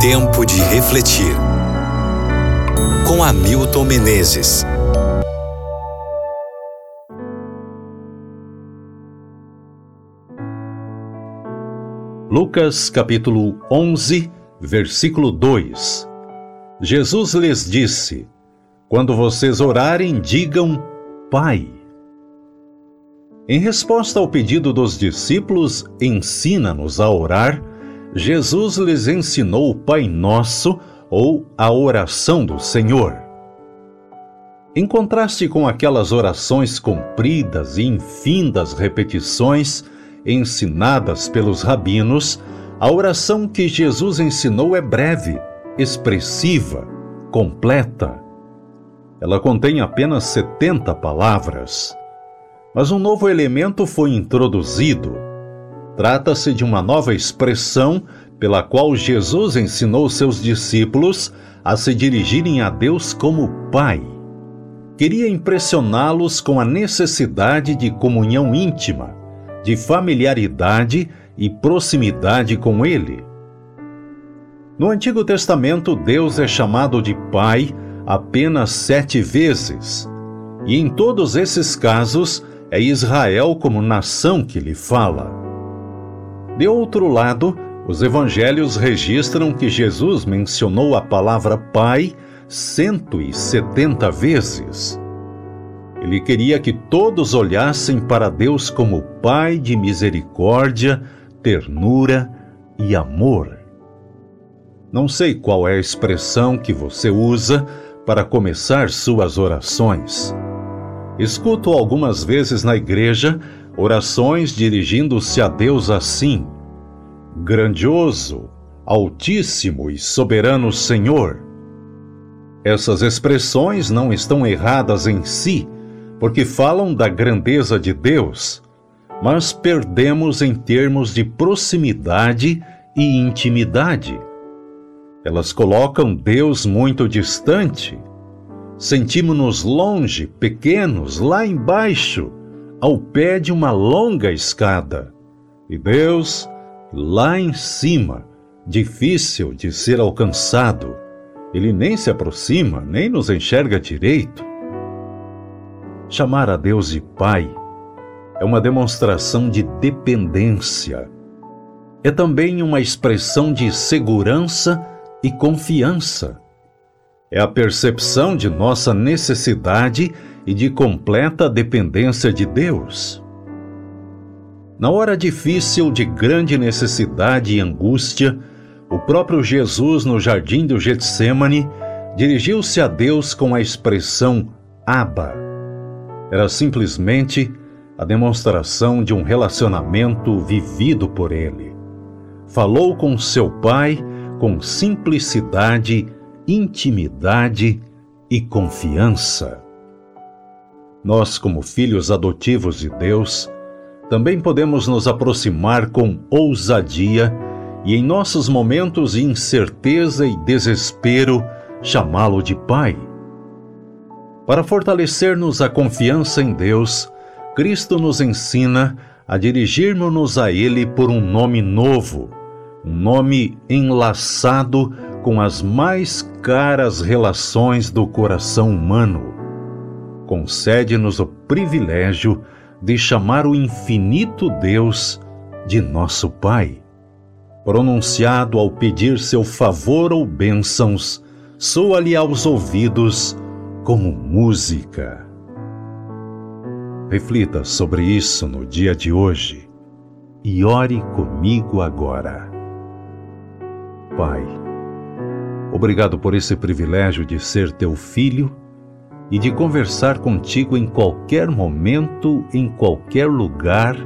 Tempo de refletir. Com Hamilton Menezes. Lucas capítulo 11, versículo 2. Jesus lhes disse: Quando vocês orarem, digam Pai. Em resposta ao pedido dos discípulos, ensina-nos a orar, Jesus lhes ensinou o Pai Nosso ou a oração do Senhor. Em contraste com aquelas orações compridas e infindas repetições, ensinadas pelos rabinos, a oração que Jesus ensinou é breve, expressiva, completa. Ela contém apenas 70 palavras. Mas um novo elemento foi introduzido. Trata-se de uma nova expressão pela qual Jesus ensinou seus discípulos a se dirigirem a Deus como Pai. Queria impressioná-los com a necessidade de comunhão íntima de familiaridade e proximidade com Ele. No Antigo Testamento, Deus é chamado de Pai apenas sete vezes, e em todos esses casos é Israel como nação que lhe fala. De outro lado, os evangelhos registram que Jesus mencionou a palavra Pai 170 vezes. Ele queria que todos olhassem para Deus como Pai de misericórdia, ternura e amor. Não sei qual é a expressão que você usa para começar suas orações. Escuto algumas vezes na igreja orações dirigindo-se a Deus assim: Grandioso, Altíssimo e Soberano Senhor. Essas expressões não estão erradas em si porque falam da grandeza de Deus, mas perdemos em termos de proximidade e intimidade. Elas colocam Deus muito distante. Sentimos-nos longe, pequenos, lá embaixo, ao pé de uma longa escada. E Deus, lá em cima, difícil de ser alcançado. Ele nem se aproxima, nem nos enxerga direito. Chamar a Deus de Pai é uma demonstração de dependência. É também uma expressão de segurança e confiança. É a percepção de nossa necessidade e de completa dependência de Deus. Na hora difícil de grande necessidade e angústia, o próprio Jesus, no jardim do Getsemane, dirigiu-se a Deus com a expressão Abba era simplesmente a demonstração de um relacionamento vivido por ele. Falou com seu pai com simplicidade, intimidade e confiança. Nós, como filhos adotivos de Deus, também podemos nos aproximar com ousadia e, em nossos momentos de incerteza e desespero, chamá-lo de Pai para fortalecer-nos a confiança em Deus, Cristo nos ensina a dirigirmos-nos a Ele por um nome novo, um nome enlaçado com as mais caras relações do coração humano. Concede-nos o privilégio de chamar o infinito Deus de nosso Pai. Pronunciado ao pedir seu favor ou bênçãos, soa-lhe aos ouvidos como música. Reflita sobre isso no dia de hoje e ore comigo agora. Pai, obrigado por esse privilégio de ser teu filho e de conversar contigo em qualquer momento, em qualquer lugar,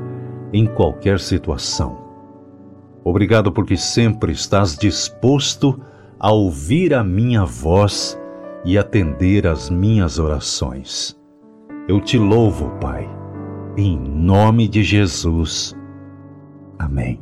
em qualquer situação. Obrigado porque sempre estás disposto a ouvir a minha voz e atender às minhas orações. Eu te louvo, Pai, em nome de Jesus. Amém.